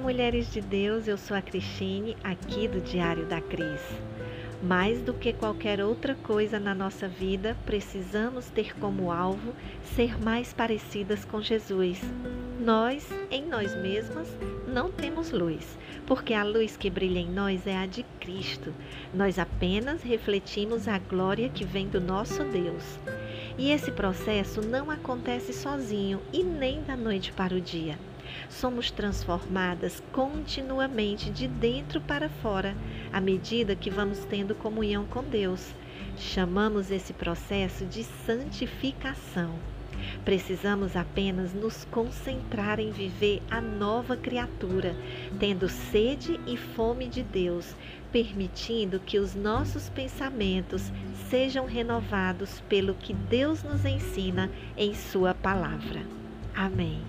mulheres de Deus, eu sou a Cristine, aqui do Diário da Cris. Mais do que qualquer outra coisa na nossa vida, precisamos ter como alvo ser mais parecidas com Jesus. Nós, em nós mesmas, não temos luz, porque a luz que brilha em nós é a de Cristo. Nós apenas refletimos a glória que vem do nosso Deus. E esse processo não acontece sozinho e nem da noite para o dia somos transformadas continuamente de dentro para fora, à medida que vamos tendo comunhão com Deus. Chamamos esse processo de santificação. Precisamos apenas nos concentrar em viver a nova criatura, tendo sede e fome de Deus, permitindo que os nossos pensamentos sejam renovados pelo que Deus nos ensina em Sua palavra. Amém.